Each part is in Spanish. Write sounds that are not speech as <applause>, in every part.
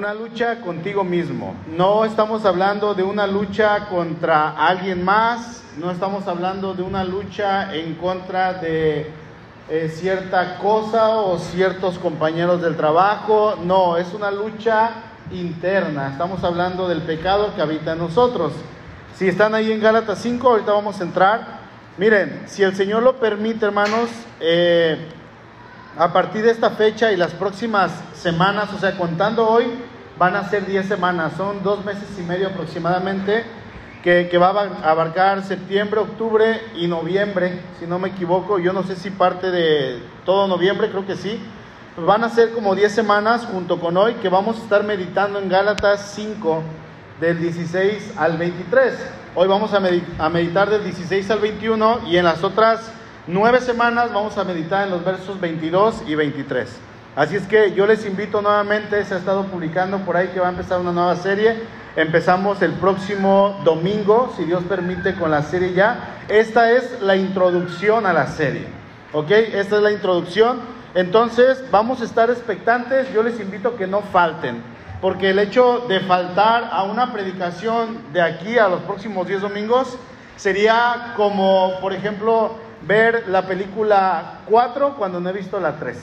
una lucha contigo mismo. No estamos hablando de una lucha contra alguien más, no estamos hablando de una lucha en contra de eh, cierta cosa o ciertos compañeros del trabajo, no, es una lucha interna, estamos hablando del pecado que habita en nosotros. Si están ahí en Gálatas 5, ahorita vamos a entrar. Miren, si el Señor lo permite, hermanos, eh, a partir de esta fecha y las próximas semanas, o sea, contando hoy, van a ser 10 semanas, son dos meses y medio aproximadamente, que, va a abarcar septiembre, octubre y noviembre, si no me equivoco, yo no sé si parte de todo noviembre, creo que sí. Van a ser como 10 semanas junto con hoy que vamos a estar meditando en Gálatas 5 del 16 al 23. Hoy vamos a, meditar del 16 al 21 y en las otras nueve semanas vamos a meditar en los versos 22 y 23. Así es que yo les invito nuevamente, se ha estado publicando por ahí que va a empezar una nueva serie. Empezamos el próximo domingo, si Dios permite, con la serie ya. Esta es la introducción a la serie. ¿Ok? Esta es la introducción. Entonces, vamos a estar expectantes. Yo les invito a que no falten. Porque el hecho de faltar a una predicación de aquí a los próximos 10 domingos sería como, por ejemplo, ver la película 4 cuando no he visto la 3.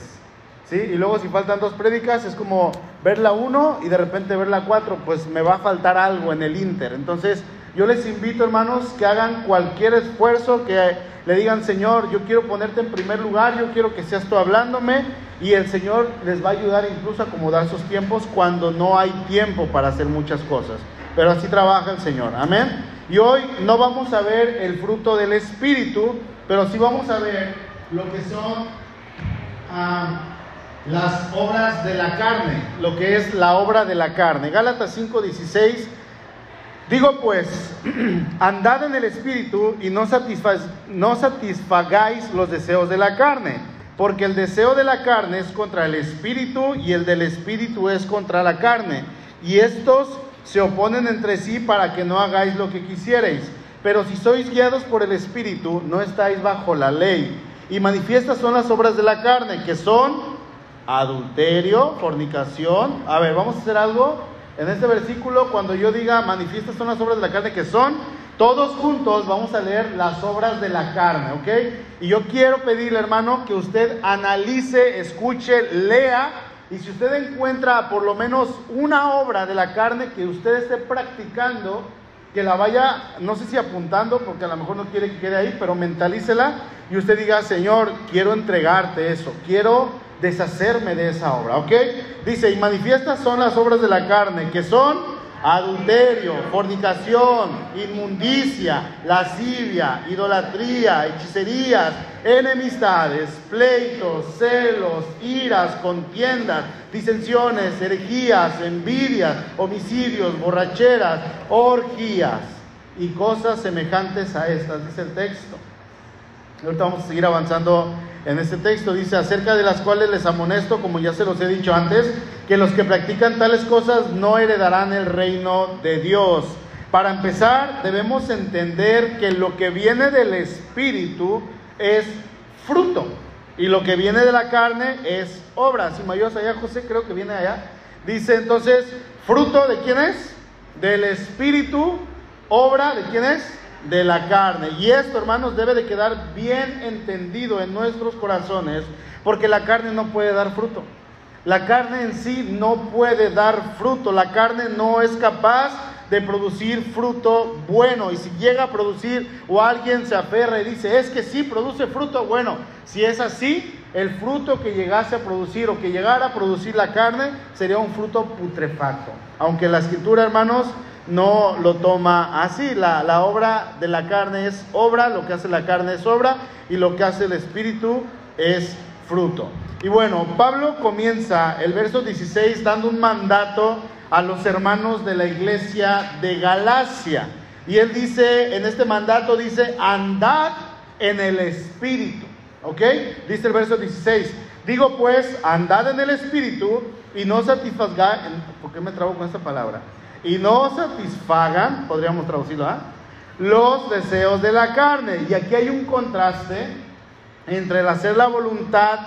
¿Sí? Y luego si faltan dos prédicas es como ver la 1 y de repente ver la 4, pues me va a faltar algo en el Inter. Entonces yo les invito hermanos que hagan cualquier esfuerzo, que le digan Señor, yo quiero ponerte en primer lugar, yo quiero que seas tú hablándome y el Señor les va a ayudar incluso a acomodar sus tiempos cuando no hay tiempo para hacer muchas cosas. Pero así trabaja el Señor. Amén. Y hoy no vamos a ver el fruto del Espíritu, pero sí vamos a ver lo que son ah, las obras de la carne, lo que es la obra de la carne. Gálatas 5:16. Digo pues, <clears throat> andad en el Espíritu y no, no satisfagáis los deseos de la carne porque el deseo de la carne es contra el espíritu y el del espíritu es contra la carne. Y estos se oponen entre sí para que no hagáis lo que quisierais. Pero si sois guiados por el espíritu, no estáis bajo la ley. Y manifiestas son las obras de la carne, que son adulterio, fornicación. A ver, vamos a hacer algo. En este versículo, cuando yo diga manifiestas son las obras de la carne, que son todos juntos vamos a leer las obras de la carne, ¿ok? Y yo quiero pedirle, hermano, que usted analice, escuche, lea, y si usted encuentra por lo menos una obra de la carne que usted esté practicando, que la vaya, no sé si apuntando, porque a lo mejor no quiere que quede ahí, pero mentalícela y usted diga, Señor, quiero entregarte eso, quiero deshacerme de esa obra, ¿ok? Dice, y manifiestas son las obras de la carne, que son adulterio, fornicación, inmundicia, lascivia, idolatría, hechicerías, enemistades, pleitos, celos, iras, contiendas, disensiones, herejías, envidias, homicidios, borracheras, orgías y cosas semejantes a estas, dice el texto. Ahorita vamos a seguir avanzando en este texto. Dice, acerca de las cuales les amonesto, como ya se los he dicho antes, que los que practican tales cosas no heredarán el reino de Dios. Para empezar, debemos entender que lo que viene del Espíritu es fruto y lo que viene de la carne es obra. Si me allá, José, creo que viene allá. Dice entonces, fruto de quién es? Del Espíritu, obra de quién es? De la carne. Y esto, hermanos, debe de quedar bien entendido en nuestros corazones, porque la carne no puede dar fruto. La carne en sí no puede dar fruto. La carne no es capaz de producir fruto bueno. Y si llega a producir o alguien se aferra y dice, es que sí produce fruto bueno, si es así, el fruto que llegase a producir o que llegara a producir la carne sería un fruto putrefacto. Aunque la escritura, hermanos, no lo toma así. La, la, obra de la carne es obra, lo que hace la carne es obra y lo que hace el Espíritu es fruto. Y bueno, Pablo comienza el verso 16 dando un mandato a los hermanos de la iglesia de Galacia. Y él dice, en este mandato dice, andad en el Espíritu. ¿Ok? Dice el verso 16. Digo pues, andad en el Espíritu y no satisfagáis, ¿por qué me trago con esta palabra? Y no satisfagan, podríamos traducirlo, ¿ah? los deseos de la carne. Y aquí hay un contraste entre el hacer la voluntad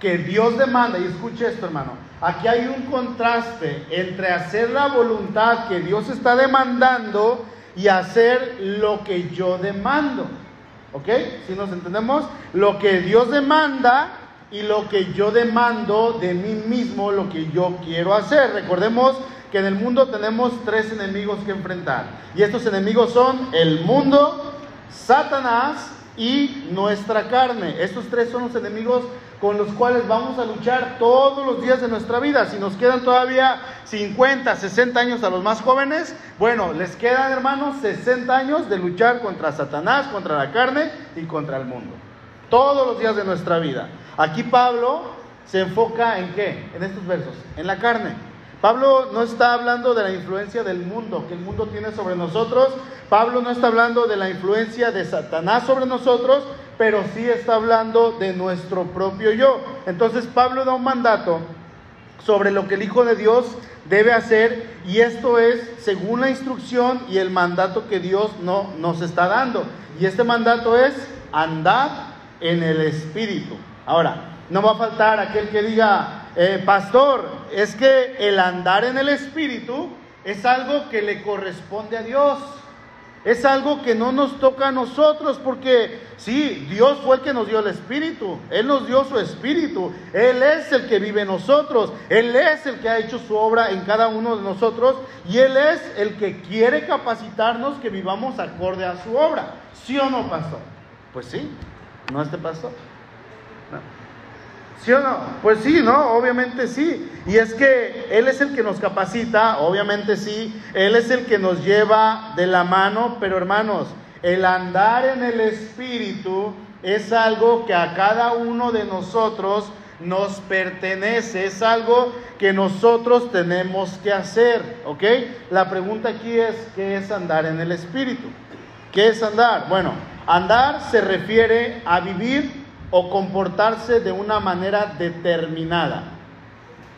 que Dios demanda, y escuche esto hermano, Aquí hay un contraste entre hacer la voluntad que Dios está demandando y hacer lo que yo demando. ¿Ok? Si nos entendemos, lo que Dios demanda y lo que yo demando de mí mismo, lo que yo quiero hacer. Recordemos que en el mundo tenemos tres enemigos que enfrentar. Y estos enemigos son el mundo, Satanás y nuestra carne. Estos tres son los enemigos con los cuales vamos a luchar todos los días de nuestra vida. Si nos quedan todavía 50, 60 años a los más jóvenes, bueno, les quedan hermanos 60 años de luchar contra Satanás, contra la carne y contra el mundo. Todos los días de nuestra vida. Aquí Pablo se enfoca en qué? En estos versos, en la carne. Pablo no está hablando de la influencia del mundo que el mundo tiene sobre nosotros. Pablo no está hablando de la influencia de Satanás sobre nosotros, pero sí está hablando de nuestro propio yo. Entonces Pablo da un mandato sobre lo que el Hijo de Dios debe hacer y esto es según la instrucción y el mandato que Dios no, nos está dando. Y este mandato es andar en el Espíritu. Ahora, no va a faltar aquel que diga, eh, pastor, es que el andar en el Espíritu es algo que le corresponde a Dios. Es algo que no nos toca a nosotros porque sí, Dios fue el que nos dio el Espíritu. Él nos dio su Espíritu. Él es el que vive en nosotros. Él es el que ha hecho su obra en cada uno de nosotros. Y Él es el que quiere capacitarnos que vivamos acorde a su obra. ¿Sí o no, pastor? Pues sí, ¿no este pastor? ¿Sí o no? Pues sí, ¿no? Obviamente sí. Y es que Él es el que nos capacita, obviamente sí. Él es el que nos lleva de la mano, pero hermanos, el andar en el Espíritu es algo que a cada uno de nosotros nos pertenece, es algo que nosotros tenemos que hacer, ¿ok? La pregunta aquí es, ¿qué es andar en el Espíritu? ¿Qué es andar? Bueno, andar se refiere a vivir o comportarse de una manera determinada.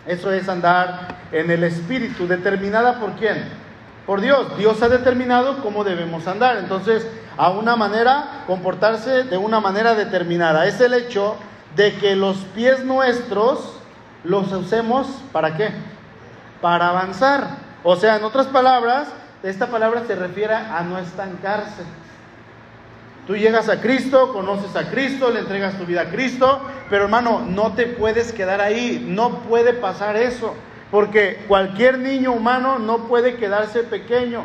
Eso es andar en el espíritu. ¿Determinada por quién? Por Dios. Dios ha determinado cómo debemos andar. Entonces, a una manera, comportarse de una manera determinada. Es el hecho de que los pies nuestros los usemos para qué? Para avanzar. O sea, en otras palabras, esta palabra se refiere a no estancarse. Tú llegas a Cristo, conoces a Cristo, le entregas tu vida a Cristo, pero hermano, no te puedes quedar ahí, no puede pasar eso, porque cualquier niño humano no puede quedarse pequeño,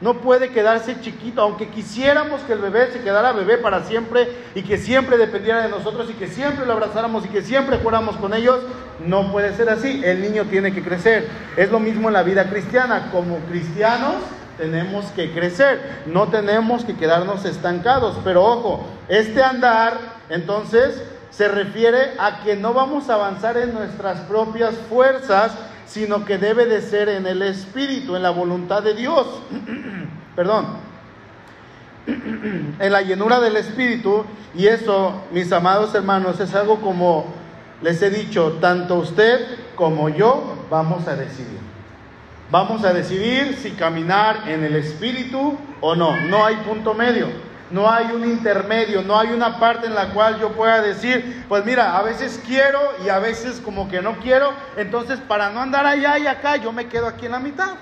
no puede quedarse chiquito, aunque quisiéramos que el bebé se quedara bebé para siempre y que siempre dependiera de nosotros y que siempre lo abrazáramos y que siempre fuéramos con ellos, no puede ser así, el niño tiene que crecer. Es lo mismo en la vida cristiana, como cristianos tenemos que crecer, no tenemos que quedarnos estancados. Pero ojo, este andar entonces se refiere a que no vamos a avanzar en nuestras propias fuerzas, sino que debe de ser en el Espíritu, en la voluntad de Dios. <clears throat> Perdón. <clears throat> en la llenura del Espíritu. Y eso, mis amados hermanos, es algo como les he dicho, tanto usted como yo vamos a decidir. Vamos a decidir si caminar en el Espíritu o no. No hay punto medio. No hay un intermedio, no hay una parte en la cual yo pueda decir, pues mira, a veces quiero y a veces como que no quiero, entonces para no andar allá y acá, yo me quedo aquí en la mitad.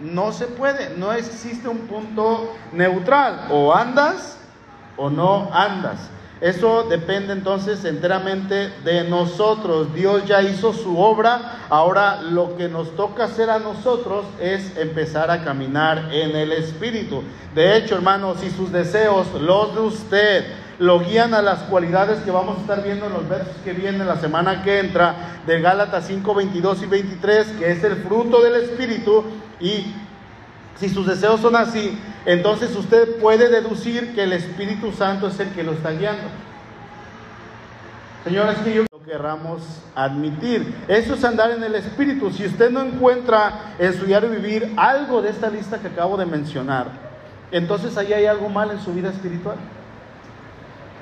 No se puede, no existe un punto neutral, o andas o no andas. Eso depende entonces enteramente de nosotros. Dios ya hizo su obra. Ahora lo que nos toca hacer a nosotros es empezar a caminar en el Espíritu. De hecho, hermanos, si sus deseos, los de usted, lo guían a las cualidades que vamos a estar viendo en los versos que vienen la semana que entra, de Gálatas 5, 22 y 23, que es el fruto del Espíritu, y si sus deseos son así, entonces usted puede deducir que el Espíritu Santo es el que lo está guiando. Señores, que yo lo querramos admitir. Eso es andar en el Espíritu. Si usted no encuentra en su diario vivir algo de esta lista que acabo de mencionar, entonces ahí hay algo mal en su vida espiritual.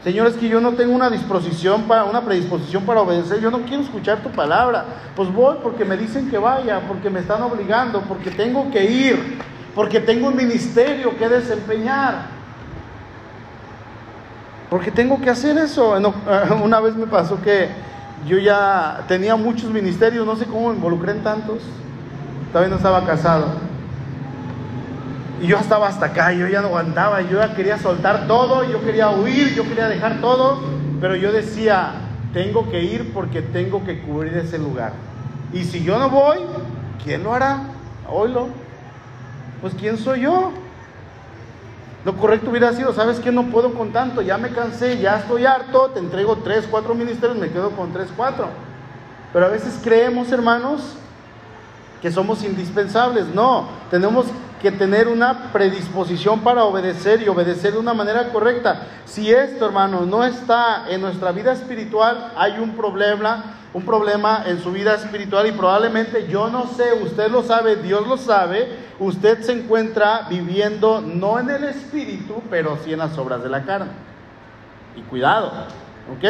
Señores, que yo no tengo una disposición para, una predisposición para obedecer, yo no quiero escuchar tu palabra. Pues voy porque me dicen que vaya, porque me están obligando, porque tengo que ir porque tengo un ministerio que desempeñar. Porque tengo que hacer eso. <laughs> Una vez me pasó que yo ya tenía muchos ministerios, no sé cómo me involucré en tantos. Todavía no estaba casado. Y yo estaba hasta acá, yo ya no aguantaba, yo ya quería soltar todo, yo quería huir, yo quería dejar todo, pero yo decía, tengo que ir porque tengo que cubrir ese lugar. Y si yo no voy, ¿quién lo hará? Oílo. Pues ¿quién soy yo? Lo correcto hubiera sido, ¿sabes qué? No puedo con tanto, ya me cansé, ya estoy harto, te entrego tres, cuatro ministerios, me quedo con tres, cuatro. Pero a veces creemos, hermanos, que somos indispensables. No, tenemos que tener una predisposición para obedecer y obedecer de una manera correcta. Si esto, hermano, no está en nuestra vida espiritual, hay un problema, un problema en su vida espiritual y probablemente yo no sé, usted lo sabe, Dios lo sabe, usted se encuentra viviendo no en el espíritu, pero sí en las obras de la carne. Y cuidado, ¿ok?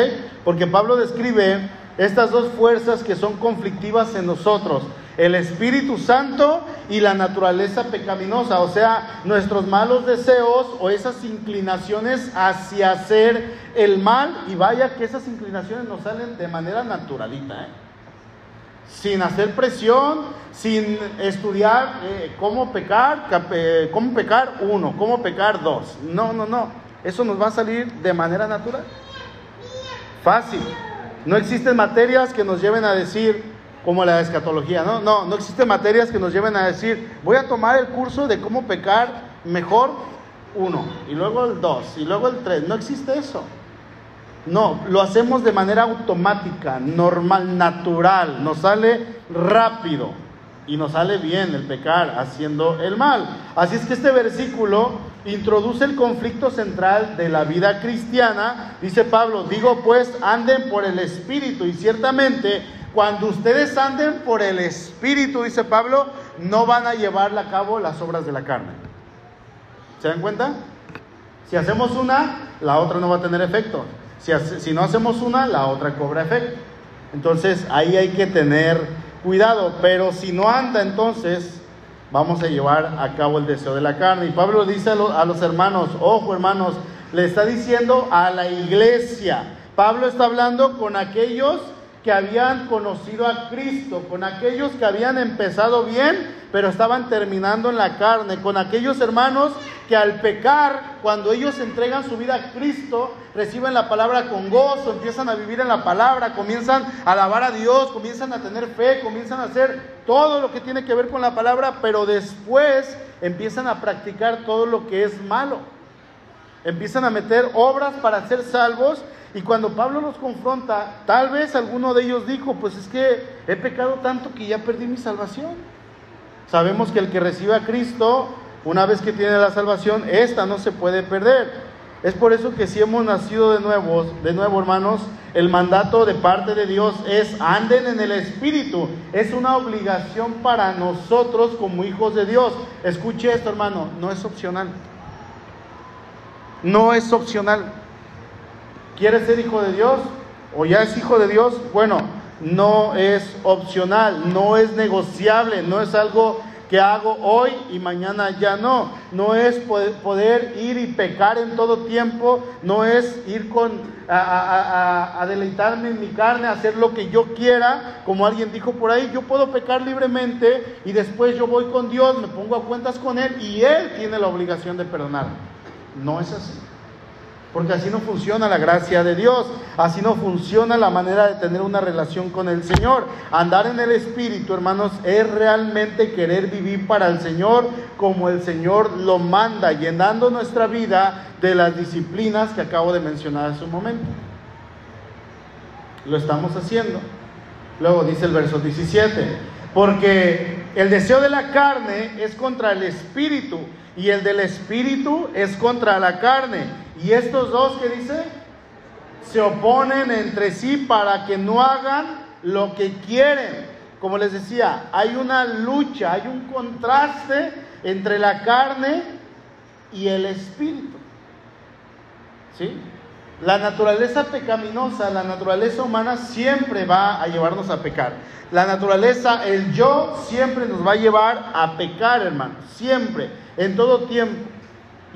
Porque Pablo describe estas dos fuerzas que son conflictivas en nosotros el Espíritu Santo y la naturaleza pecaminosa, o sea, nuestros malos deseos o esas inclinaciones hacia hacer el mal, y vaya que esas inclinaciones nos salen de manera naturalita, ¿eh? sin hacer presión, sin estudiar eh, cómo pecar, eh, cómo pecar uno, cómo pecar dos. No, no, no, eso nos va a salir de manera natural. Fácil. No existen materias que nos lleven a decir, como la escatología, ¿no? No, no existen materias que nos lleven a decir, voy a tomar el curso de cómo pecar mejor uno, y luego el dos, y luego el tres. No existe eso. No, lo hacemos de manera automática, normal, natural, nos sale rápido y nos sale bien el pecar haciendo el mal. Así es que este versículo introduce el conflicto central de la vida cristiana. Dice Pablo, digo pues, anden por el Espíritu y ciertamente cuando ustedes anden por el Espíritu, dice Pablo, no van a llevar a cabo las obras de la carne. ¿Se dan cuenta? Si hacemos una, la otra no va a tener efecto. Si, si no hacemos una, la otra cobra efecto. Entonces ahí hay que tener cuidado. Pero si no anda, entonces vamos a llevar a cabo el deseo de la carne. Y Pablo dice a, a los hermanos, ojo hermanos, le está diciendo a la iglesia. Pablo está hablando con aquellos que habían conocido a Cristo, con aquellos que habían empezado bien, pero estaban terminando en la carne, con aquellos hermanos que al pecar, cuando ellos entregan su vida a Cristo, reciben la palabra con gozo, empiezan a vivir en la palabra, comienzan a alabar a Dios, comienzan a tener fe, comienzan a hacer todo lo que tiene que ver con la palabra, pero después empiezan a practicar todo lo que es malo. Empiezan a meter obras para ser salvos y cuando Pablo los confronta, tal vez alguno de ellos dijo, pues es que he pecado tanto que ya perdí mi salvación. Sabemos que el que recibe a Cristo, una vez que tiene la salvación, esta no se puede perder. Es por eso que si hemos nacido de nuevo, de nuevo hermanos, el mandato de parte de Dios es anden en el Espíritu. Es una obligación para nosotros como hijos de Dios. Escuche esto hermano, no es opcional. No es opcional. ¿Quieres ser hijo de Dios? ¿O ya es hijo de Dios? Bueno, no es opcional, no es negociable, no es algo que hago hoy y mañana ya no. No es poder ir y pecar en todo tiempo, no es ir con a, a, deleitarme en mi carne, hacer lo que yo quiera, como alguien dijo por ahí, yo puedo pecar libremente y después yo voy con Dios, me pongo a cuentas con Él y Él tiene la obligación de perdonar. No es así. Porque así no funciona la gracia de Dios, así no funciona la manera de tener una relación con el Señor. Andar en el Espíritu, hermanos, es realmente querer vivir para el Señor como el Señor lo manda, llenando nuestra vida de las disciplinas que acabo de mencionar hace un momento. Lo estamos haciendo. Luego dice el verso 17, porque el deseo de la carne es contra el Espíritu y el del Espíritu es contra la carne y estos dos que dice, se oponen entre sí para que no hagan lo que quieren. Como les decía, hay una lucha, hay un contraste entre la carne y el espíritu. ¿Sí? La naturaleza pecaminosa, la naturaleza humana siempre va a llevarnos a pecar. La naturaleza, el yo, siempre nos va a llevar a pecar, hermano. Siempre, en todo tiempo.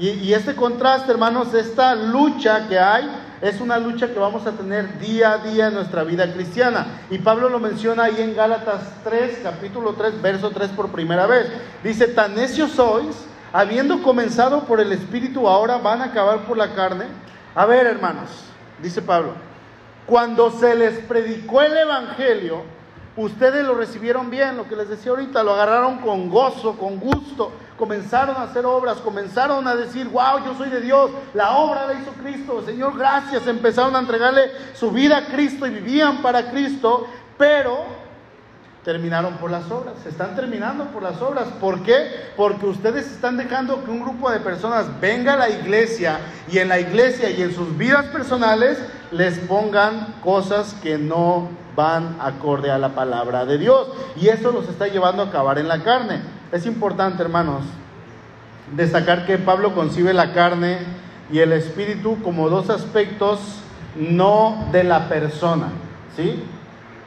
Y, este contraste, hermanos, esta lucha que hay, es una lucha que vamos a tener día a día en nuestra vida cristiana. Y Pablo lo menciona ahí en Gálatas 3, capítulo 3, verso 3 por primera vez. Dice, tan necios sois, habiendo comenzado por el Espíritu, ahora van a acabar por la carne. A ver, hermanos, dice Pablo, cuando se les predicó el Evangelio, ustedes lo recibieron bien, lo que les decía ahorita, lo agarraron con gozo, con gusto, comenzaron a hacer obras, comenzaron a decir, wow, yo soy de Dios, la obra la hizo Cristo, Señor, gracias, empezaron a entregarle su vida a Cristo y vivían para Cristo, pero terminaron por las obras, se están terminando por las obras. ¿Por qué? Porque ustedes están dejando que un grupo de personas venga a la iglesia y en la iglesia y en sus vidas personales les pongan cosas que no van acorde a la palabra de Dios. Y eso los está llevando a acabar en la carne. Es importante, hermanos, destacar que Pablo concibe la carne y el espíritu como dos aspectos no de la persona, ¿sí?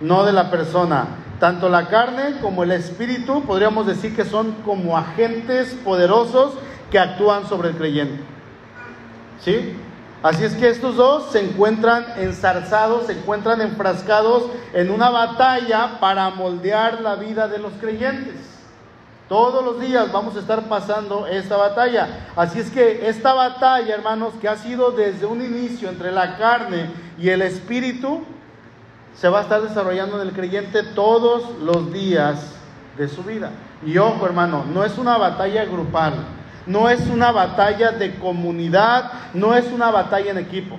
No de la persona. Tanto la carne como el espíritu podríamos decir que son como agentes poderosos que actúan sobre el creyente. ¿Sí? Así es que estos dos se encuentran enzarzados, se encuentran enfrascados en una batalla para moldear la vida de los creyentes. Todos los días vamos a estar pasando esta batalla. Así es que esta batalla, hermanos, que ha sido desde un inicio entre la carne y el espíritu, se va a estar desarrollando en el creyente todos los días de su vida. Y ojo hermano, no es una batalla grupal, no es una batalla de comunidad, no es una batalla en equipo.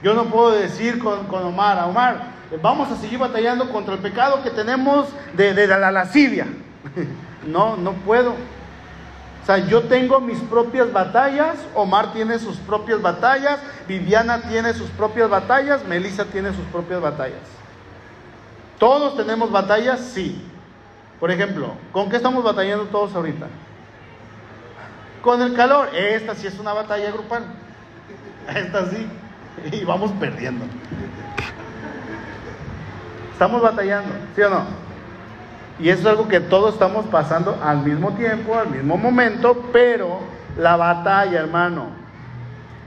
Yo no puedo decir con, con Omar, Omar, vamos a seguir batallando contra el pecado que tenemos de, de la lascivia. <laughs> No, no puedo. O sea, yo tengo mis propias batallas, Omar tiene sus propias batallas, Viviana tiene sus propias batallas, Melissa tiene sus propias batallas. ¿Todos tenemos batallas? Sí. Por ejemplo, ¿con qué estamos batallando todos ahorita? Con el calor. Esta sí es una batalla grupal. <laughs> Esta sí. Y vamos perdiendo. Estamos batallando, ¿sí o no? Y eso es algo que todos estamos pasando al mismo tiempo, al mismo momento, pero la batalla, hermano,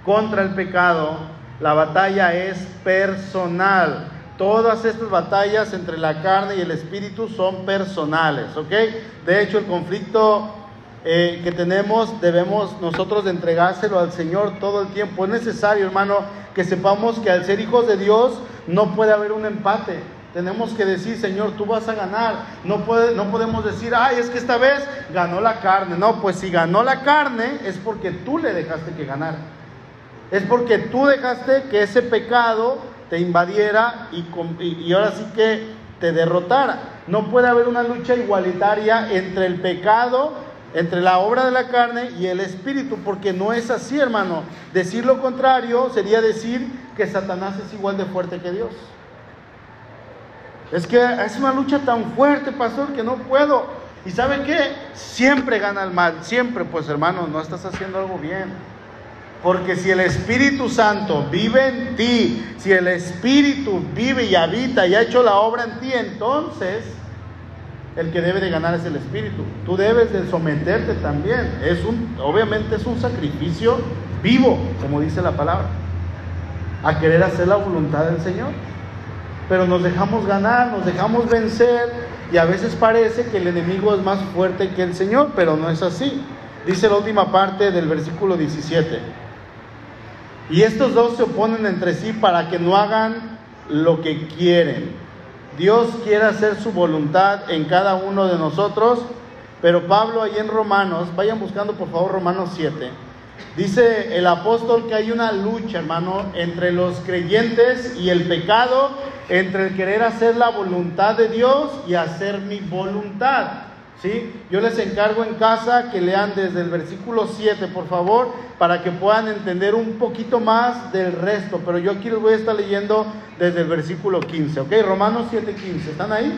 contra el pecado, la batalla es personal. Todas estas batallas entre la carne y el espíritu son personales, ¿ok? De hecho, el conflicto eh, que tenemos debemos nosotros de entregárselo al Señor todo el tiempo. Es necesario, hermano, que sepamos que al ser hijos de Dios no puede haber un empate. Tenemos que decir, Señor, tú vas a ganar. No, puede, no podemos decir, ay, es que esta vez ganó la carne. No, pues si ganó la carne es porque tú le dejaste que ganara. Es porque tú dejaste que ese pecado te invadiera y, y ahora sí que te derrotara. No puede haber una lucha igualitaria entre el pecado, entre la obra de la carne y el espíritu, porque no es así, hermano. Decir lo contrario sería decir que Satanás es igual de fuerte que Dios. Es que es una lucha tan fuerte, pastor, que no puedo. ¿Y sabe qué? Siempre gana el mal, siempre, pues hermano, no estás haciendo algo bien. Porque si el Espíritu Santo vive en ti, si el Espíritu vive y habita y ha hecho la obra en ti, entonces el que debe de ganar es el Espíritu. Tú debes de someterte también. Obviamente es un sacrificio vivo, como dice la palabra, a querer hacer la voluntad del Señor pero nos dejamos ganar, nos dejamos vencer y a veces parece que el enemigo es más fuerte que el Señor, pero no es así. Dice la última parte del versículo 17. Y estos dos se oponen entre sí para que no hagan lo que quieren. Dios quiere hacer su voluntad en cada uno de nosotros, pero Pablo ahí en Romanos, vayan buscando por favor Romanos 7 Dice el apóstol que hay una lucha, hermano, entre los creyentes y el pecado, entre el querer hacer la voluntad de Dios y hacer mi voluntad. ¿Sí? Yo les encargo en casa que lean desde el versículo 7, por favor, para que puedan entender un poquito más del resto. Pero yo aquí les voy a estar leyendo desde el versículo 15, ¿ok? Romanos 7, 15. ¿Están ahí?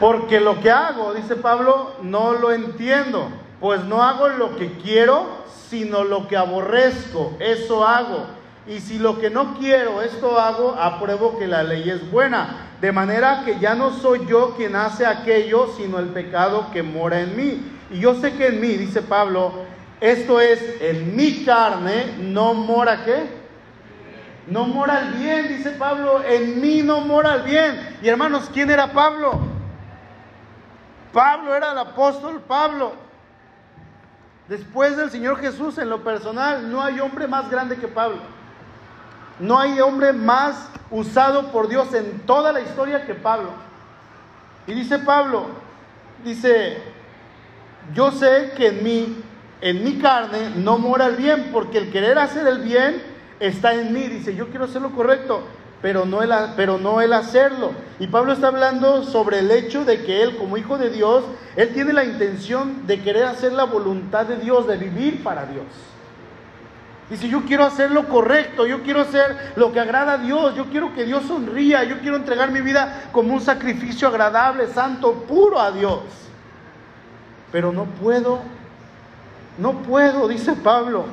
Porque lo que hago, dice Pablo, no lo entiendo, pues no hago lo que quiero, sino lo que aborrezco, eso hago. Y si lo que no quiero, esto hago, apruebo que la ley es buena. De manera que ya no soy yo quien hace aquello, sino el pecado que mora en mí. Y yo sé que en mí, dice Pablo, esto es, en mi carne no mora qué? No mora el bien, dice Pablo, en mí no mora el bien. Y hermanos, ¿quién era Pablo? Pablo era el apóstol Pablo. Después del Señor Jesús, en lo personal, no hay hombre más grande que Pablo. No hay hombre más usado por Dios en toda la historia que Pablo. Y dice Pablo, dice, yo sé que en mí, en mi carne, no mora el bien, porque el querer hacer el bien está en mí. Dice, yo quiero hacer lo correcto, pero no, el, pero no hacerlo. Y Pablo está hablando sobre el hecho de que él, como hijo de Dios, él tiene la intención de querer hacer la voluntad de Dios, de vivir para Dios. Dice, yo quiero hacer lo correcto, yo quiero hacer lo que agrada a Dios, yo quiero que Dios sonría, yo quiero entregar mi vida como un sacrificio agradable, santo, puro a Dios. Pero no puedo, no puedo, dice Pablo.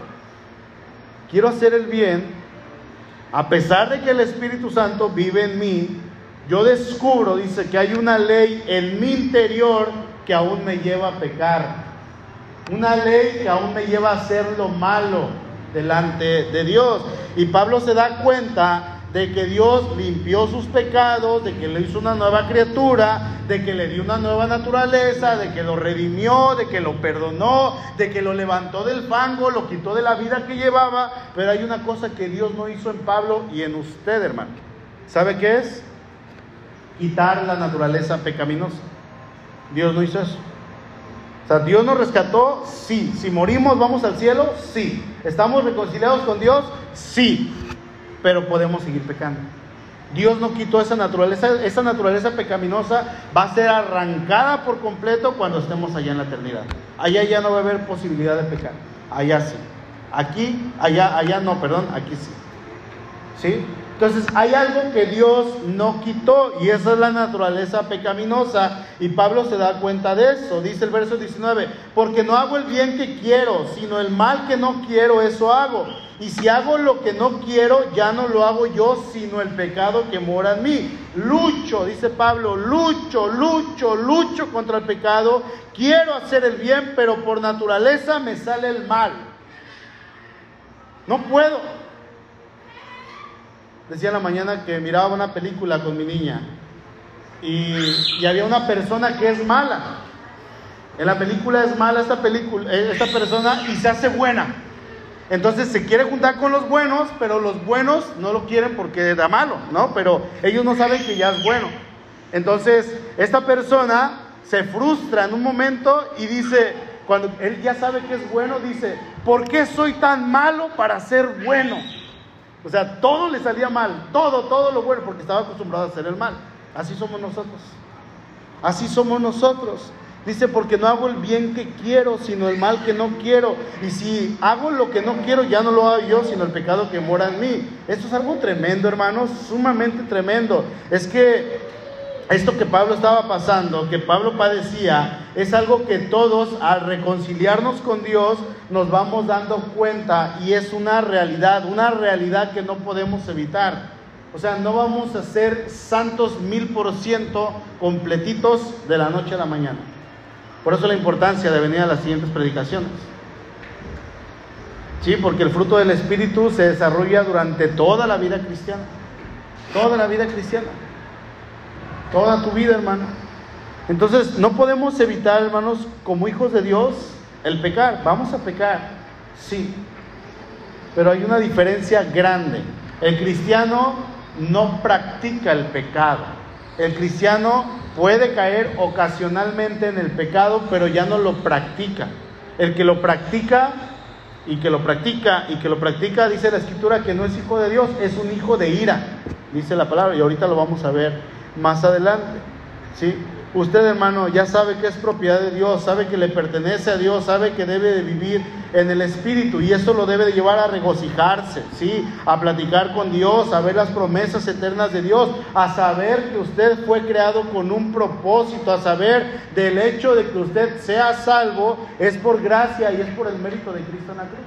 Quiero hacer el bien, a pesar de que el Espíritu Santo vive en mí, yo descubro, dice, que hay una ley en mi interior que aún me lleva a pecar. Una ley que aún me lleva a hacer lo malo delante de Dios. Y Pablo se da cuenta de que Dios limpió sus pecados, de que le hizo una nueva criatura, de que le dio una nueva naturaleza, de que lo redimió, de que lo perdonó, de que lo levantó del fango, lo quitó de la vida que llevaba. Pero hay una cosa que Dios no hizo en Pablo y en usted, hermano. ¿Sabe qué es? Quitar la naturaleza pecaminosa. Dios no hizo eso. Dios nos rescató, sí. Si morimos, vamos al cielo, sí. ¿Estamos reconciliados con Dios? Sí. Pero podemos seguir pecando. Dios no quitó esa naturaleza, esa naturaleza pecaminosa va a ser arrancada por completo cuando estemos allá en la eternidad. Allá ya no va a haber posibilidad de pecar. Allá sí. Aquí, allá, allá no, perdón, aquí sí. ¿Sí? Entonces hay algo que Dios no quitó y esa es la naturaleza pecaminosa y Pablo se da cuenta de eso. Dice el verso 19, porque no hago el bien que quiero, sino el mal que no quiero, eso hago. Y si hago lo que no quiero, ya no lo hago yo, sino el pecado que mora en mí. Lucho, dice Pablo, lucho, lucho, lucho contra el pecado. Quiero hacer el bien, pero por naturaleza me sale el mal. No puedo. Decía en la mañana que miraba una película con mi niña y, había una persona que es mala. En la película es mala esta, película, eh, esta persona y se hace buena. Entonces se quiere juntar con los buenos, pero los buenos no lo quieren porque da malo, ¿no? Pero ellos no saben que ya es bueno. Entonces esta persona se frustra en un momento y dice, cuando él ya sabe que es bueno, dice, ¿por qué soy tan malo para ser bueno? O sea, todo le salía mal, todo, todo lo bueno, porque estaba acostumbrado a hacer el mal. Así somos nosotros. Así somos nosotros. Dice, porque no hago el bien que quiero, sino el mal que no quiero. Y si hago lo que no quiero, ya no lo hago yo, sino el pecado que mora en mí. Esto es algo tremendo, hermanos, sumamente tremendo. Es que esto que Pablo estaba pasando, que Pablo padecía, es algo que todos al reconciliarnos con Dios nos vamos dando cuenta y es una realidad, una realidad que no podemos evitar. O sea, no vamos a ser santos mil por ciento completitos de la noche a la mañana. Por eso la importancia de venir a las siguientes predicaciones. Sí, porque el fruto del Espíritu se desarrolla durante toda la vida cristiana. Toda la vida cristiana toda tu vida, hermano. Entonces, no podemos evitar, hermanos, como hijos de Dios, el pecar. Vamos a pecar, sí. Pero hay una diferencia grande. El cristiano no practica el pecado. El cristiano puede caer ocasionalmente en el pecado, pero ya no lo practica. El que lo practica y que lo practica y que lo practica, dice la escritura que no es hijo de Dios, es un hijo de ira, dice la palabra, y ahorita lo vamos a ver más adelante. ¿sí? Usted, hermano, ya sabe que es propiedad de Dios, sabe que le pertenece a Dios, sabe que debe de vivir en el Espíritu y eso lo debe de llevar a regocijarse, ¿sí? A platicar con Dios, a ver las promesas eternas de Dios, a saber que usted fue creado con un propósito, a saber del hecho de que usted sea salvo es por gracia y es por el mérito de Cristo en la cruz.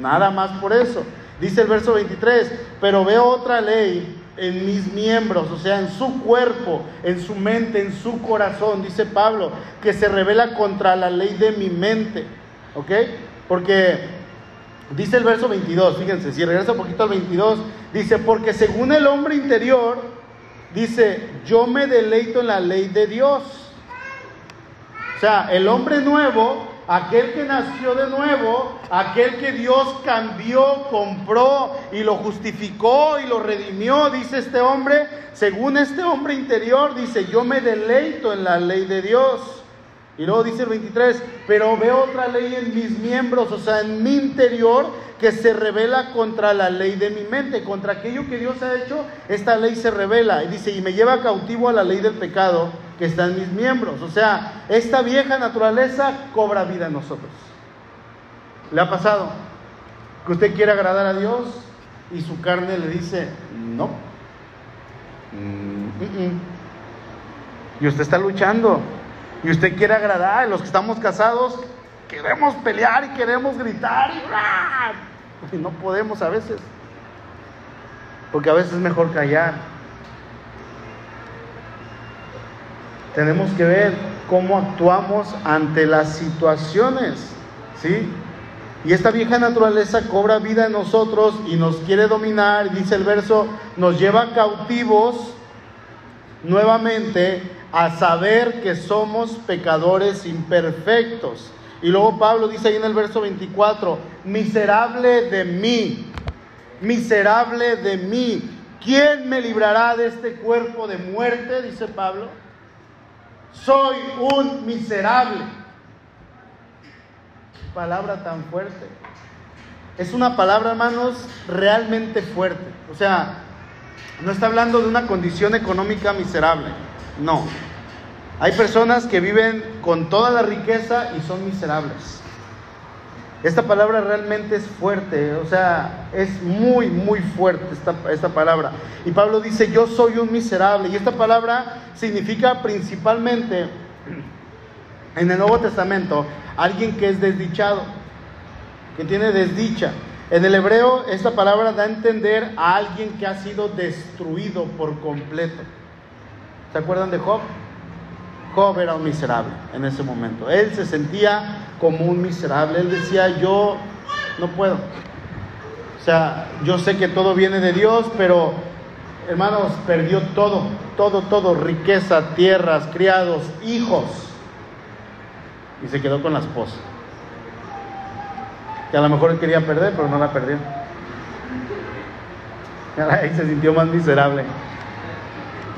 Nada más por eso. Dice el verso 23, pero veo otra ley en mis miembros, o sea, en su cuerpo, en su mente, en su corazón, dice Pablo, que se revela contra la ley de mi mente, ¿ok? Porque dice el verso 22, fíjense, si regresa un poquito al 22, dice, porque según el hombre interior, dice, yo me deleito en la ley de Dios. O sea, el hombre nuevo aquel que nació de nuevo, aquel que Dios cambió, compró y lo justificó y lo redimió, dice este hombre, según este hombre interior, dice, yo me deleito en la ley de Dios. Y luego dice el 23, pero veo otra ley en mis miembros, o sea, en mi interior, que se revela contra la ley de mi mente, contra aquello que Dios ha hecho, esta ley se revela. Y dice, y me lleva cautivo a la ley del pecado que está en mis miembros. O sea, esta vieja naturaleza cobra vida en nosotros. ¿Le ha pasado? Que usted quiere agradar a Dios y su carne le dice, no. Y usted está luchando. Y usted quiere agradar. Los que estamos casados queremos pelear y queremos gritar y, y no podemos a veces. Porque a veces es mejor callar. Tenemos que ver cómo actuamos ante las situaciones, ¿sí? Y esta vieja naturaleza cobra vida en nosotros y nos quiere dominar, dice el verso, nos lleva cautivos nuevamente a saber que somos pecadores imperfectos. Y luego Pablo dice ahí en el verso 24, miserable de mí, miserable de mí, ¿quién me librará de este cuerpo de muerte? Dice Pablo soy un miserable. Palabra tan fuerte. Es una palabra, hermanos, realmente fuerte. O sea, no está hablando de una condición económica miserable. No. Hay personas que viven con toda la riqueza y son miserables. Esta palabra realmente es fuerte, o sea, es muy, muy fuerte esta, esta, palabra. Y Pablo dice, yo soy un miserable. Y esta palabra significa principalmente, en el Nuevo Testamento, alguien que es desdichado, que tiene desdicha. En el hebreo, esta palabra da a entender a alguien que ha sido destruido por completo. ¿Se acuerdan de Job? Era un miserable en ese momento. Él se sentía como un miserable. Él decía, yo no puedo. O sea, yo sé que todo viene de Dios, pero hermanos, perdió todo, todo, todo, riqueza, tierras, criados, hijos. Y se quedó con la esposa. Que a lo mejor él quería perder, pero no la perdió. Ahí se sintió más miserable.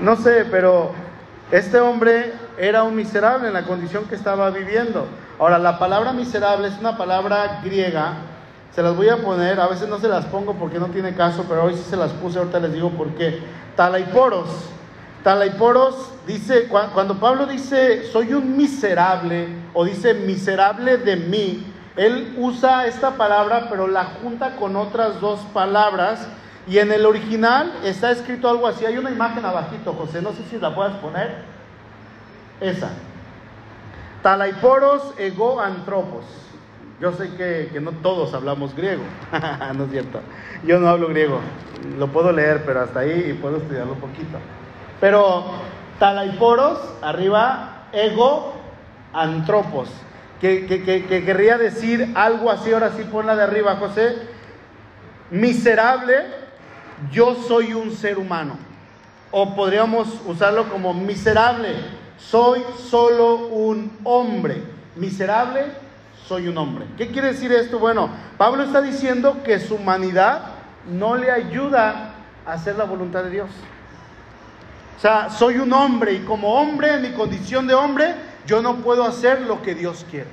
No sé, pero este hombre era un miserable en la condición que estaba viviendo. Ahora, la palabra miserable es una palabra griega. Se las voy a poner, a veces no se las pongo porque no tiene caso, pero hoy sí se las puse, ahorita les digo por qué. Talaiporos. Talaiporos dice, cuando Pablo dice soy un miserable o dice miserable de mí, él usa esta palabra pero la junta con otras dos palabras y en el original está escrito algo así. Hay una imagen abajito, José, no sé si la puedes poner. Esa. Talaiporos ego antropos. Yo sé que, que, no todos hablamos griego, <laughs> no es cierto. Yo no hablo griego, lo puedo leer, pero hasta ahí y puedo estudiarlo un poquito. Pero talaiporos, arriba, ego antropos, que, que, que, querría decir algo así, ahora sí ponla de arriba, José. Miserable, yo soy un ser humano. O podríamos usarlo como miserable, soy solo un hombre. Miserable, soy un hombre. ¿Qué quiere decir esto? Bueno, Pablo está diciendo que su humanidad no le ayuda a hacer la voluntad de Dios. O sea, soy un hombre y como hombre, en mi condición de hombre, yo no puedo hacer lo que Dios quiere.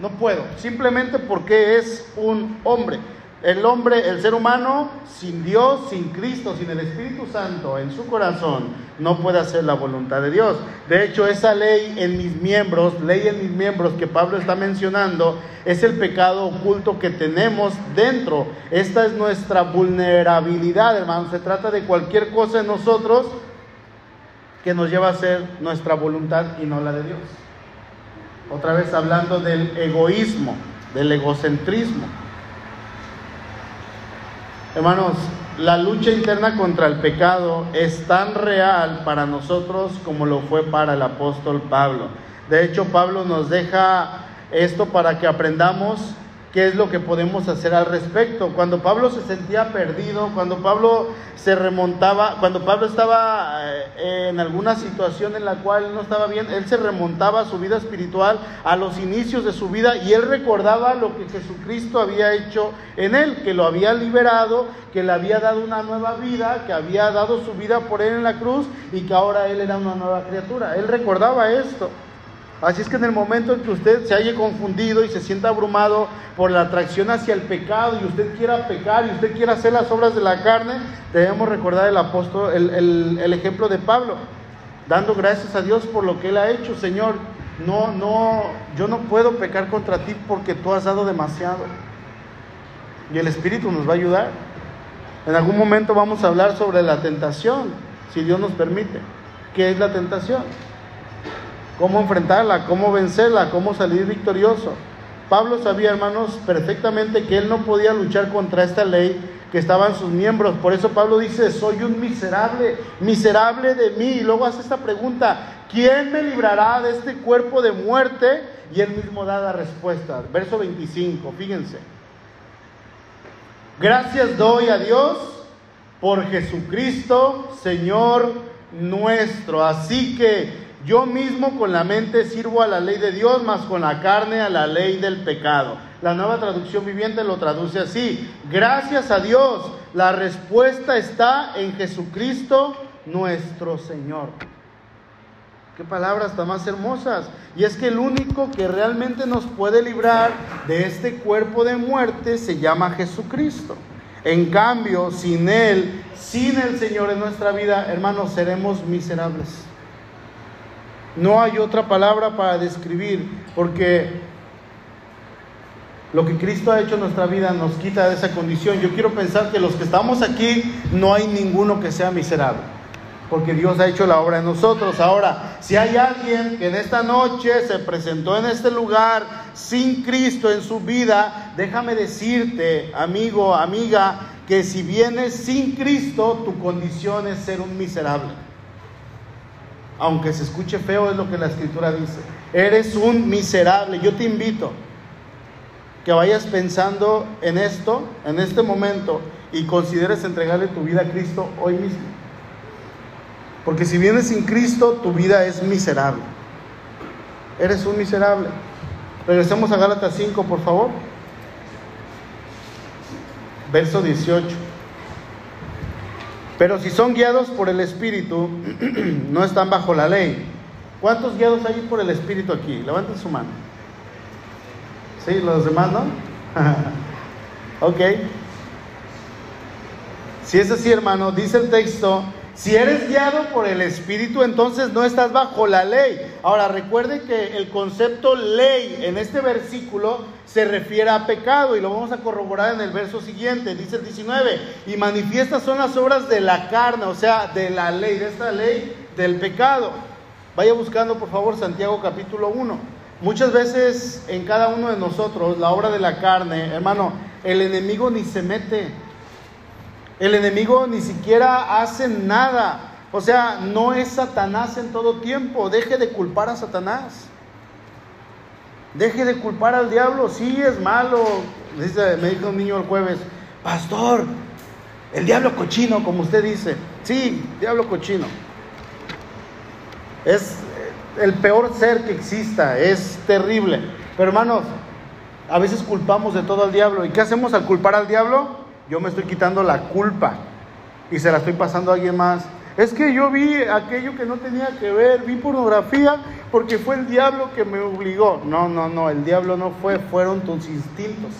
No puedo, simplemente porque es un hombre. El hombre, el ser humano, sin Dios, sin Cristo, sin el Espíritu Santo en su corazón, no puede hacer la voluntad de Dios. De hecho, esa ley en mis miembros, ley en mis miembros que Pablo está mencionando, es el pecado oculto que tenemos dentro. Esta es nuestra vulnerabilidad, hermano. Se trata de cualquier cosa en nosotros que nos lleva a hacer nuestra voluntad y no la de Dios. Otra vez hablando del egoísmo, del egocentrismo. Hermanos, la lucha interna contra el pecado es tan real para nosotros como lo fue para el apóstol Pablo. De hecho, Pablo nos deja esto para que aprendamos qué es lo que podemos hacer al respecto. Cuando Pablo se sentía perdido, cuando Pablo se remontaba, cuando Pablo estaba eh, en alguna situación en la cual no estaba bien, él se remontaba a su vida espiritual, a los inicios de su vida, y él recordaba lo que Jesucristo había hecho en él, que lo había liberado, que le había dado una nueva vida, que había dado su vida por él en la cruz y que ahora él era una nueva criatura. Él recordaba esto. Así es que en el momento en que usted se haya confundido y se sienta abrumado por la atracción hacia el pecado y usted quiera pecar y usted quiera hacer las obras de la carne, debemos recordar el apóstol, el, el ejemplo de Pablo, dando gracias a Dios por lo que él ha hecho, Señor. No, no, yo no puedo pecar contra ti porque tú has dado demasiado. Y el Espíritu nos va a ayudar. En algún momento vamos a hablar sobre la tentación, si Dios nos permite. ¿Qué es la tentación? Cómo enfrentarla, cómo vencerla, cómo salir victorioso. Pablo sabía, hermanos, perfectamente que él no podía luchar contra esta ley que estaba en sus miembros. Por eso Pablo dice, soy un miserable, miserable de mí. Y luego hace esta pregunta, ¿quién me librará de este cuerpo de muerte? Y él mismo da la respuesta. Verso 25, fíjense. Gracias doy a Dios por Jesucristo, Señor nuestro. Así que yo mismo con la mente sirvo a la ley de Dios, mas con la carne a la ley del pecado. La nueva traducción viviente lo traduce así. Gracias a Dios, la respuesta está en Jesucristo nuestro Señor. Qué palabras tan más hermosas. Y es que el único que realmente nos puede librar de este cuerpo de muerte se llama Jesucristo. En cambio, sin Él, sin el Señor en nuestra vida, hermanos, seremos miserables. No hay otra palabra para describir, porque lo que Cristo ha hecho en nuestra vida nos quita de esa condición. Yo quiero pensar que los que estamos aquí no hay ninguno que sea miserable, porque Dios ha hecho la obra en nosotros. Ahora, si hay alguien que en esta noche se presentó en este lugar sin Cristo en su vida, déjame decirte, amigo, amiga, que si vienes sin Cristo, tu condición es ser un miserable aunque se escuche feo, es lo que la escritura dice. Eres un miserable. Yo te invito que vayas pensando en esto, en este momento, y consideres entregarle tu vida a Cristo hoy mismo. Porque si vienes sin Cristo, tu vida es miserable. Eres un miserable. Regresemos a Gálatas 5, por favor. Verso 18. Pero si son guiados por el Espíritu, <clears throat> no están bajo la ley. ¿Cuántos guiados hay por el Espíritu aquí? Levanten su mano. ¿Sí? ¿Los demás no? <laughs> ok. Si es así, hermano, dice el texto, si eres guiado por el Espíritu, entonces no estás bajo la ley. Ahora, recuerde que el concepto ley en este versículo se refiere a pecado y lo vamos a corroborar en el verso siguiente, dice el 19, y manifiestas son las obras de la carne, o sea, de la ley, de esta ley del pecado. Vaya buscando, por favor, Santiago capítulo 1. Muchas veces en cada uno de nosotros, la obra de la carne, hermano, el enemigo ni se mete. El enemigo ni siquiera hace nada. O sea, no es Satanás en todo tiempo. Deje de culpar a Satanás. Deje de culpar al diablo. Sí, es malo. Dice, me dijo un niño el jueves, pastor, el diablo cochino, como usted dice. Sí, diablo cochino. Es el peor ser que exista. Es terrible. Pero hermanos, a veces culpamos de todo al diablo. ¿Y qué hacemos al culpar al diablo? Yo me estoy quitando la culpa y se la estoy pasando a alguien más. Es que yo vi aquello que no tenía que ver, vi pornografía porque fue el diablo que me obligó. No, no, no, el diablo no fue, fueron tus instintos,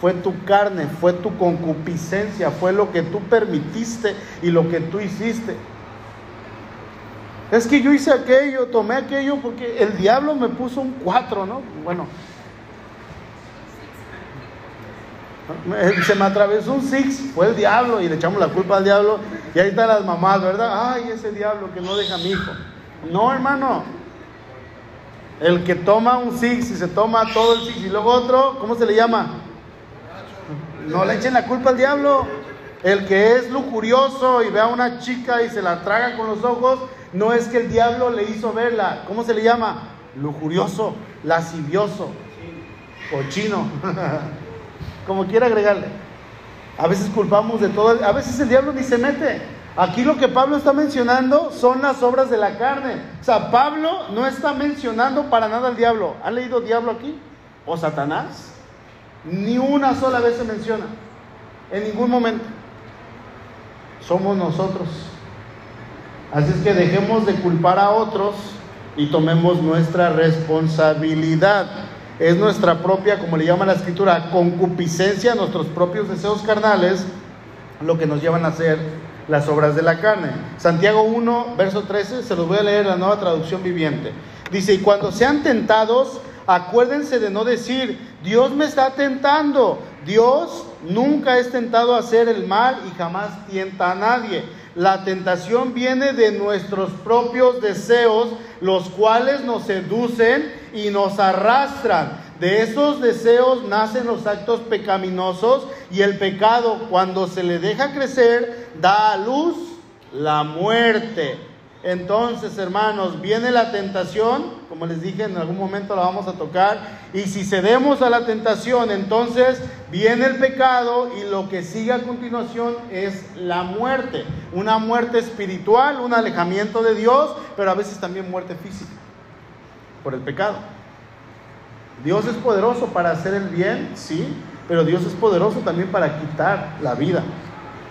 fue tu carne, fue tu concupiscencia, fue lo que tú permitiste y lo que tú hiciste. Es que yo hice aquello, tomé aquello porque el diablo me puso un cuatro, ¿no? Bueno, Se me atravesó un six, fue el diablo y le echamos la culpa al diablo. Y ahí están las mamás, ¿verdad? Ay, ese diablo que no deja a mi hijo. No, hermano. El que toma un six y se toma todo el six y luego otro, ¿cómo se le llama? No le echen la culpa al diablo. El que es lujurioso y ve a una chica y se la traga con los ojos, no es que el diablo le hizo verla. ¿Cómo se le llama? Lujurioso, lascivioso, cochino. <laughs> Como quiera agregarle. A veces culpamos de todo. A veces el diablo ni se mete. Aquí lo que Pablo está mencionando son las obras de la carne. O sea, Pablo no está mencionando para nada al diablo. ¿Han leído diablo aquí? ¿O Satanás? Ni una sola vez se menciona. En ningún momento. Somos nosotros. Así es que dejemos de culpar a otros y tomemos nuestra responsabilidad. Es nuestra propia, como le llama la escritura, concupiscencia, nuestros propios deseos carnales, lo que nos llevan a hacer las obras de la carne. Santiago 1, verso 13, se los voy a leer la nueva traducción viviente. Dice, y cuando sean tentados, acuérdense de no decir, Dios me está tentando. Dios nunca es tentado a hacer el mal y jamás tienta a nadie. La tentación viene de nuestros propios deseos, los cuales nos seducen y nos arrastran. De esos deseos nacen los actos pecaminosos y el pecado cuando se le deja crecer da a luz la muerte. Entonces, hermanos, viene la tentación, como les dije, en algún momento la vamos a tocar, y si cedemos a la tentación, entonces viene el pecado y lo que sigue a continuación es la muerte, una muerte espiritual, un alejamiento de Dios, pero a veces también muerte física por el pecado. Dios es poderoso para hacer el bien, sí, pero Dios es poderoso también para quitar la vida.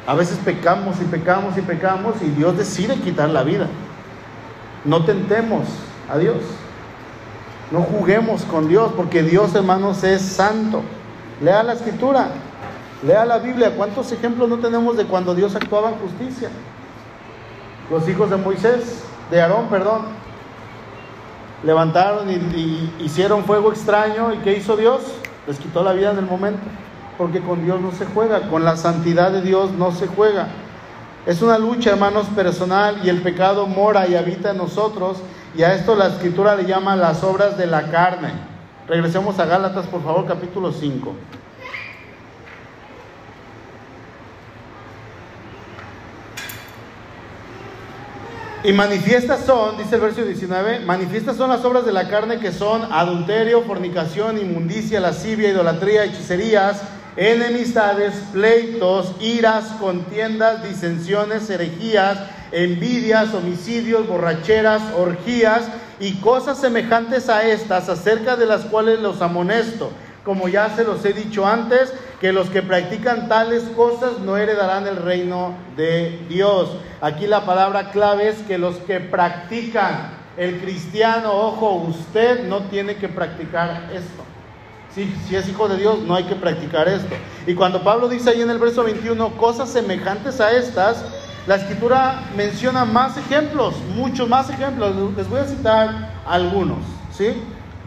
A veces pecamos y pecamos y pecamos y Dios decide quitar la vida. No tentemos a Dios. No juguemos con Dios porque Dios, hermanos, es santo. Lea la escritura, lea la Biblia. ¿Cuántos ejemplos no tenemos de cuando Dios actuaba en justicia? Los hijos de Moisés, de Aarón, perdón, levantaron y, hicieron fuego extraño. ¿Y qué hizo Dios? Les quitó la vida en el momento. Porque con Dios no se juega, con la santidad de Dios no se juega. Es una lucha, hermanos, personal y el pecado mora y habita en nosotros. Y a esto la escritura le llama las obras de la carne. Regresemos a Gálatas, por favor, capítulo 5. Y manifiestas son, dice el verso 19, manifiestas son las obras de la carne que son adulterio, fornicación, inmundicia, lascivia, idolatría, hechicerías, enemistades, pleitos, iras, contiendas, disensiones, herejías, envidias, homicidios, borracheras, orgías y cosas semejantes a estas, acerca de las cuales los amonesto como ya se los he dicho antes, que los que practican tales cosas no heredarán el reino de Dios. Aquí la palabra clave es que los que practican, el cristiano, ojo, usted no tiene que practicar esto. Si, si es hijo de Dios, no hay que practicar esto. Y cuando Pablo dice ahí en el verso 21, cosas semejantes a estas, la escritura menciona más ejemplos, muchos más ejemplos. Les voy a citar algunos, ¿sí?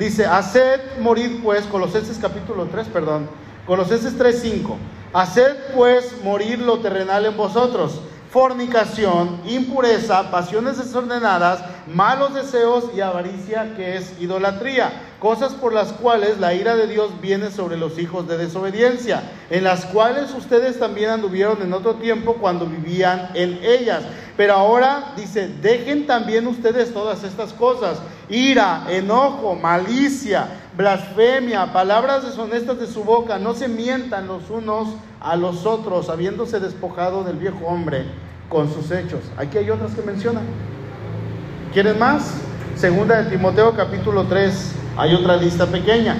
Dice, haced morir pues, Colosenses capítulo 3, perdón, Colosenses 3, 5. Haced pues morir lo terrenal en vosotros, fornicación, impureza, pasiones desordenadas, malos deseos y avaricia que es idolatría, cosas por las cuales la ira de Dios viene sobre los hijos de desobediencia, en las cuales ustedes también anduvieron en otro tiempo cuando vivían en ellas. Pero ahora dice, dejen también ustedes todas estas cosas, ira, enojo, malicia, blasfemia, palabras deshonestas de su boca, no se mientan los unos a los otros, habiéndose despojado del viejo hombre con sus hechos. Aquí hay otras que mencionan. ¿Quieren más? Segunda de Timoteo capítulo 3, hay otra lista pequeña,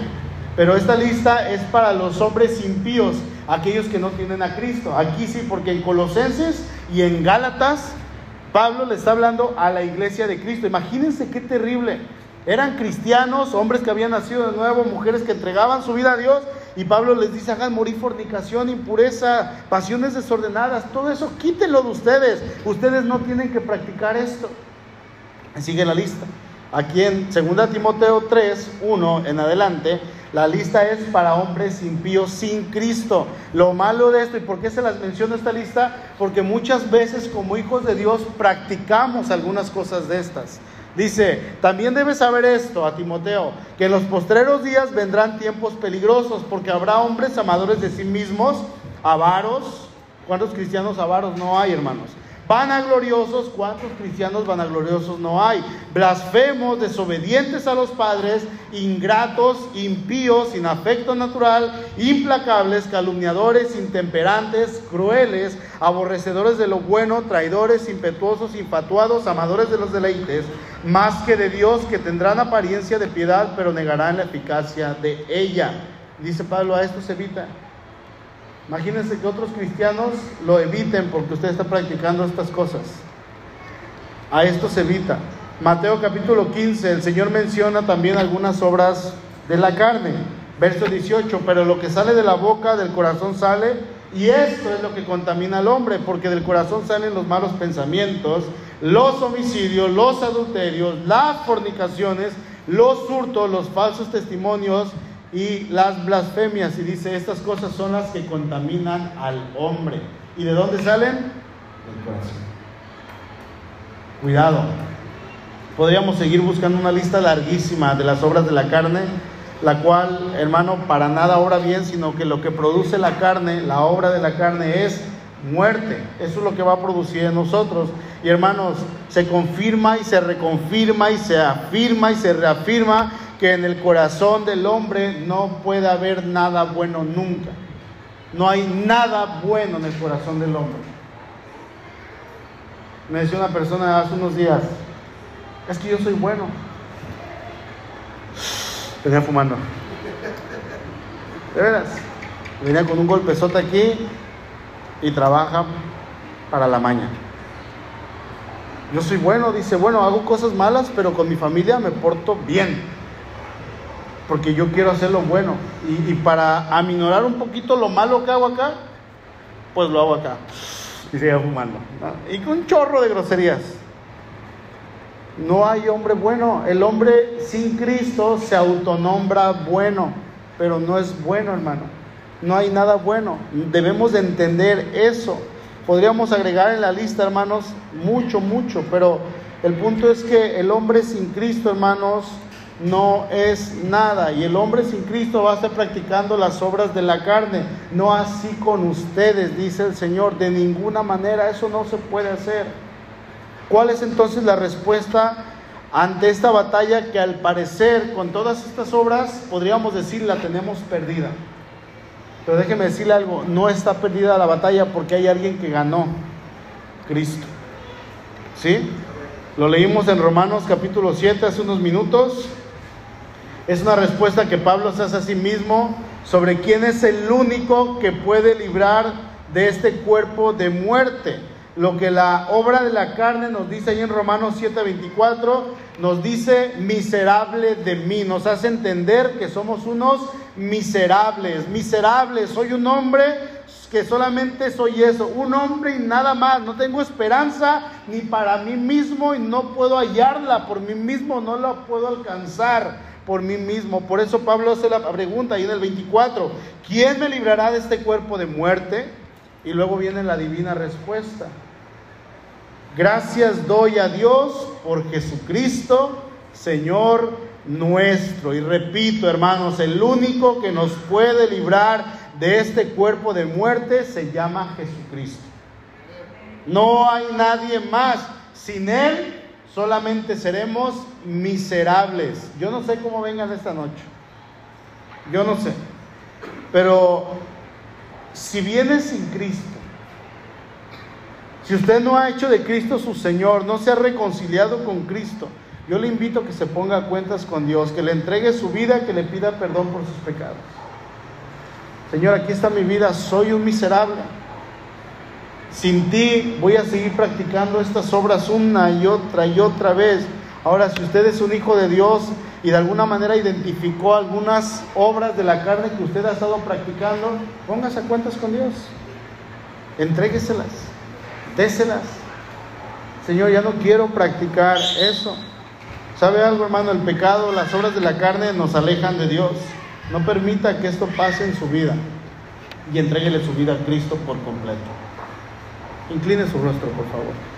pero esta lista es para los hombres impíos, aquellos que no tienen a Cristo. Aquí sí, porque en Colosenses y en Gálatas Pablo le está hablando a la iglesia de Cristo. Imagínense qué terrible. Eran cristianos, hombres que habían nacido de nuevo, mujeres que entregaban su vida a Dios. Y Pablo les dice, hagan morir fornicación, impureza, pasiones desordenadas, todo eso quítenlo de ustedes. Ustedes no tienen que practicar esto. Sigue la lista. Aquí en 2 Timoteo 3, 1 en adelante, la lista es para hombres impíos sin Cristo. Lo malo de esto, ¿y por qué se las menciono esta lista? Porque muchas veces como hijos de Dios practicamos algunas cosas de estas. Dice, también debes saber esto a Timoteo, que en los postreros días vendrán tiempos peligrosos, porque habrá hombres amadores de sí mismos, avaros, ¿Cuántos cristianos avaros no hay, hermanos? Vanagloriosos, ¿cuántos cristianos vanagloriosos no hay? Blasfemos, desobedientes a los padres, ingratos, impíos, sin afecto natural, implacables, calumniadores, intemperantes, crueles, aborrecedores de lo bueno, traidores, impetuosos, infatuados, amadores de los deleites, más que de Dios, que tendrán apariencia de piedad, pero negarán la eficacia de ella. Dice Pablo, a esto se evita. Imagínense que otros cristianos lo eviten porque usted está practicando estas cosas. A esto se evita. Mateo capítulo 15, el Señor menciona también algunas obras de la carne. Verso 18, pero lo que sale de la boca, del corazón sale, y esto es lo que contamina al hombre, porque del corazón salen los malos pensamientos, los homicidios, los adulterios, las fornicaciones, los hurtos, los falsos testimonios, y las blasfemias. Y dice, estas cosas son las que contaminan al hombre. ¿Y de dónde salen? Del corazón. Cuidado. Podríamos seguir buscando una lista larguísima de las obras de la carne, la cual, hermano, para nada obra bien, sino que lo que produce la carne, la obra de la carne es muerte. Eso es lo que va a producir en nosotros. Y hermanos, se confirma y se reconfirma y se afirma y se reafirma que en el corazón del hombre no puede haber nada bueno nunca. No hay nada bueno en el corazón del hombre. Me decía una persona hace unos días, es que yo soy bueno. Venía fumando. De veras. Venía con un golpezote aquí y trabaja para la maña. Yo soy bueno, dice, bueno, hago cosas malas, pero con mi familia me porto bien porque yo quiero hacer lo bueno. Y, para aminorar un poquito lo malo que hago acá, pues lo hago acá. Y sigue fumando. Y con un chorro de groserías. No hay hombre bueno. El hombre sin Cristo se autonombra bueno, pero no es bueno, hermano. No hay nada bueno. Debemos de entender eso. Podríamos agregar en la lista, hermanos, mucho, mucho, pero el punto es que el hombre sin Cristo, hermanos, no es nada. Y el hombre sin Cristo va a estar practicando las obras de la carne. No así con ustedes, dice el Señor. De ninguna manera eso no se puede hacer. ¿Cuál es entonces la respuesta ante esta batalla que al parecer con todas estas obras podríamos decir la tenemos perdida? Pero déjeme decirle algo, no está perdida la batalla porque hay alguien que ganó, Cristo. ¿Sí? Lo leímos en Romanos capítulo 7 hace unos minutos. Es una respuesta que Pablo se hace a sí mismo sobre quién es el único que puede librar de este cuerpo de muerte. Lo que la obra de la carne nos dice ahí en Romanos 7:24, nos dice miserable de mí, nos hace entender que somos unos miserables, miserables, soy un hombre que solamente soy eso, un hombre y nada más, no tengo esperanza ni para mí mismo y no puedo hallarla por mí mismo, no la puedo alcanzar por mí mismo. Por eso Pablo hace la pregunta ahí en el 24, ¿quién me librará de este cuerpo de muerte? Y luego viene la divina respuesta. Gracias doy a Dios por Jesucristo, Señor nuestro. Y repito, hermanos, el único que nos puede librar de este cuerpo de muerte se llama Jesucristo. No hay nadie más. Sin Él solamente seremos miserables. Yo no sé cómo vengan esta noche. Yo no sé. Pero si viene sin Cristo, si usted no ha hecho de Cristo su Señor, no se ha reconciliado con Cristo, yo le invito a que se ponga a cuentas con Dios, que le entregue su vida, que le pida perdón por sus pecados. Señor, aquí está mi vida, soy un miserable. Sin ti voy a seguir practicando estas obras una y otra y otra vez. Ahora, si usted es un hijo de Dios y de alguna manera identificó algunas obras de la carne que usted ha estado practicando, póngase a cuentas con Dios. Entrégueselas, déselas. Señor, ya no quiero practicar eso. ¿Sabe algo, hermano? El pecado, las obras de la carne nos alejan de Dios. No permita que esto pase en su vida y entréguele su vida a Cristo por completo. Incline su rostro, por favor.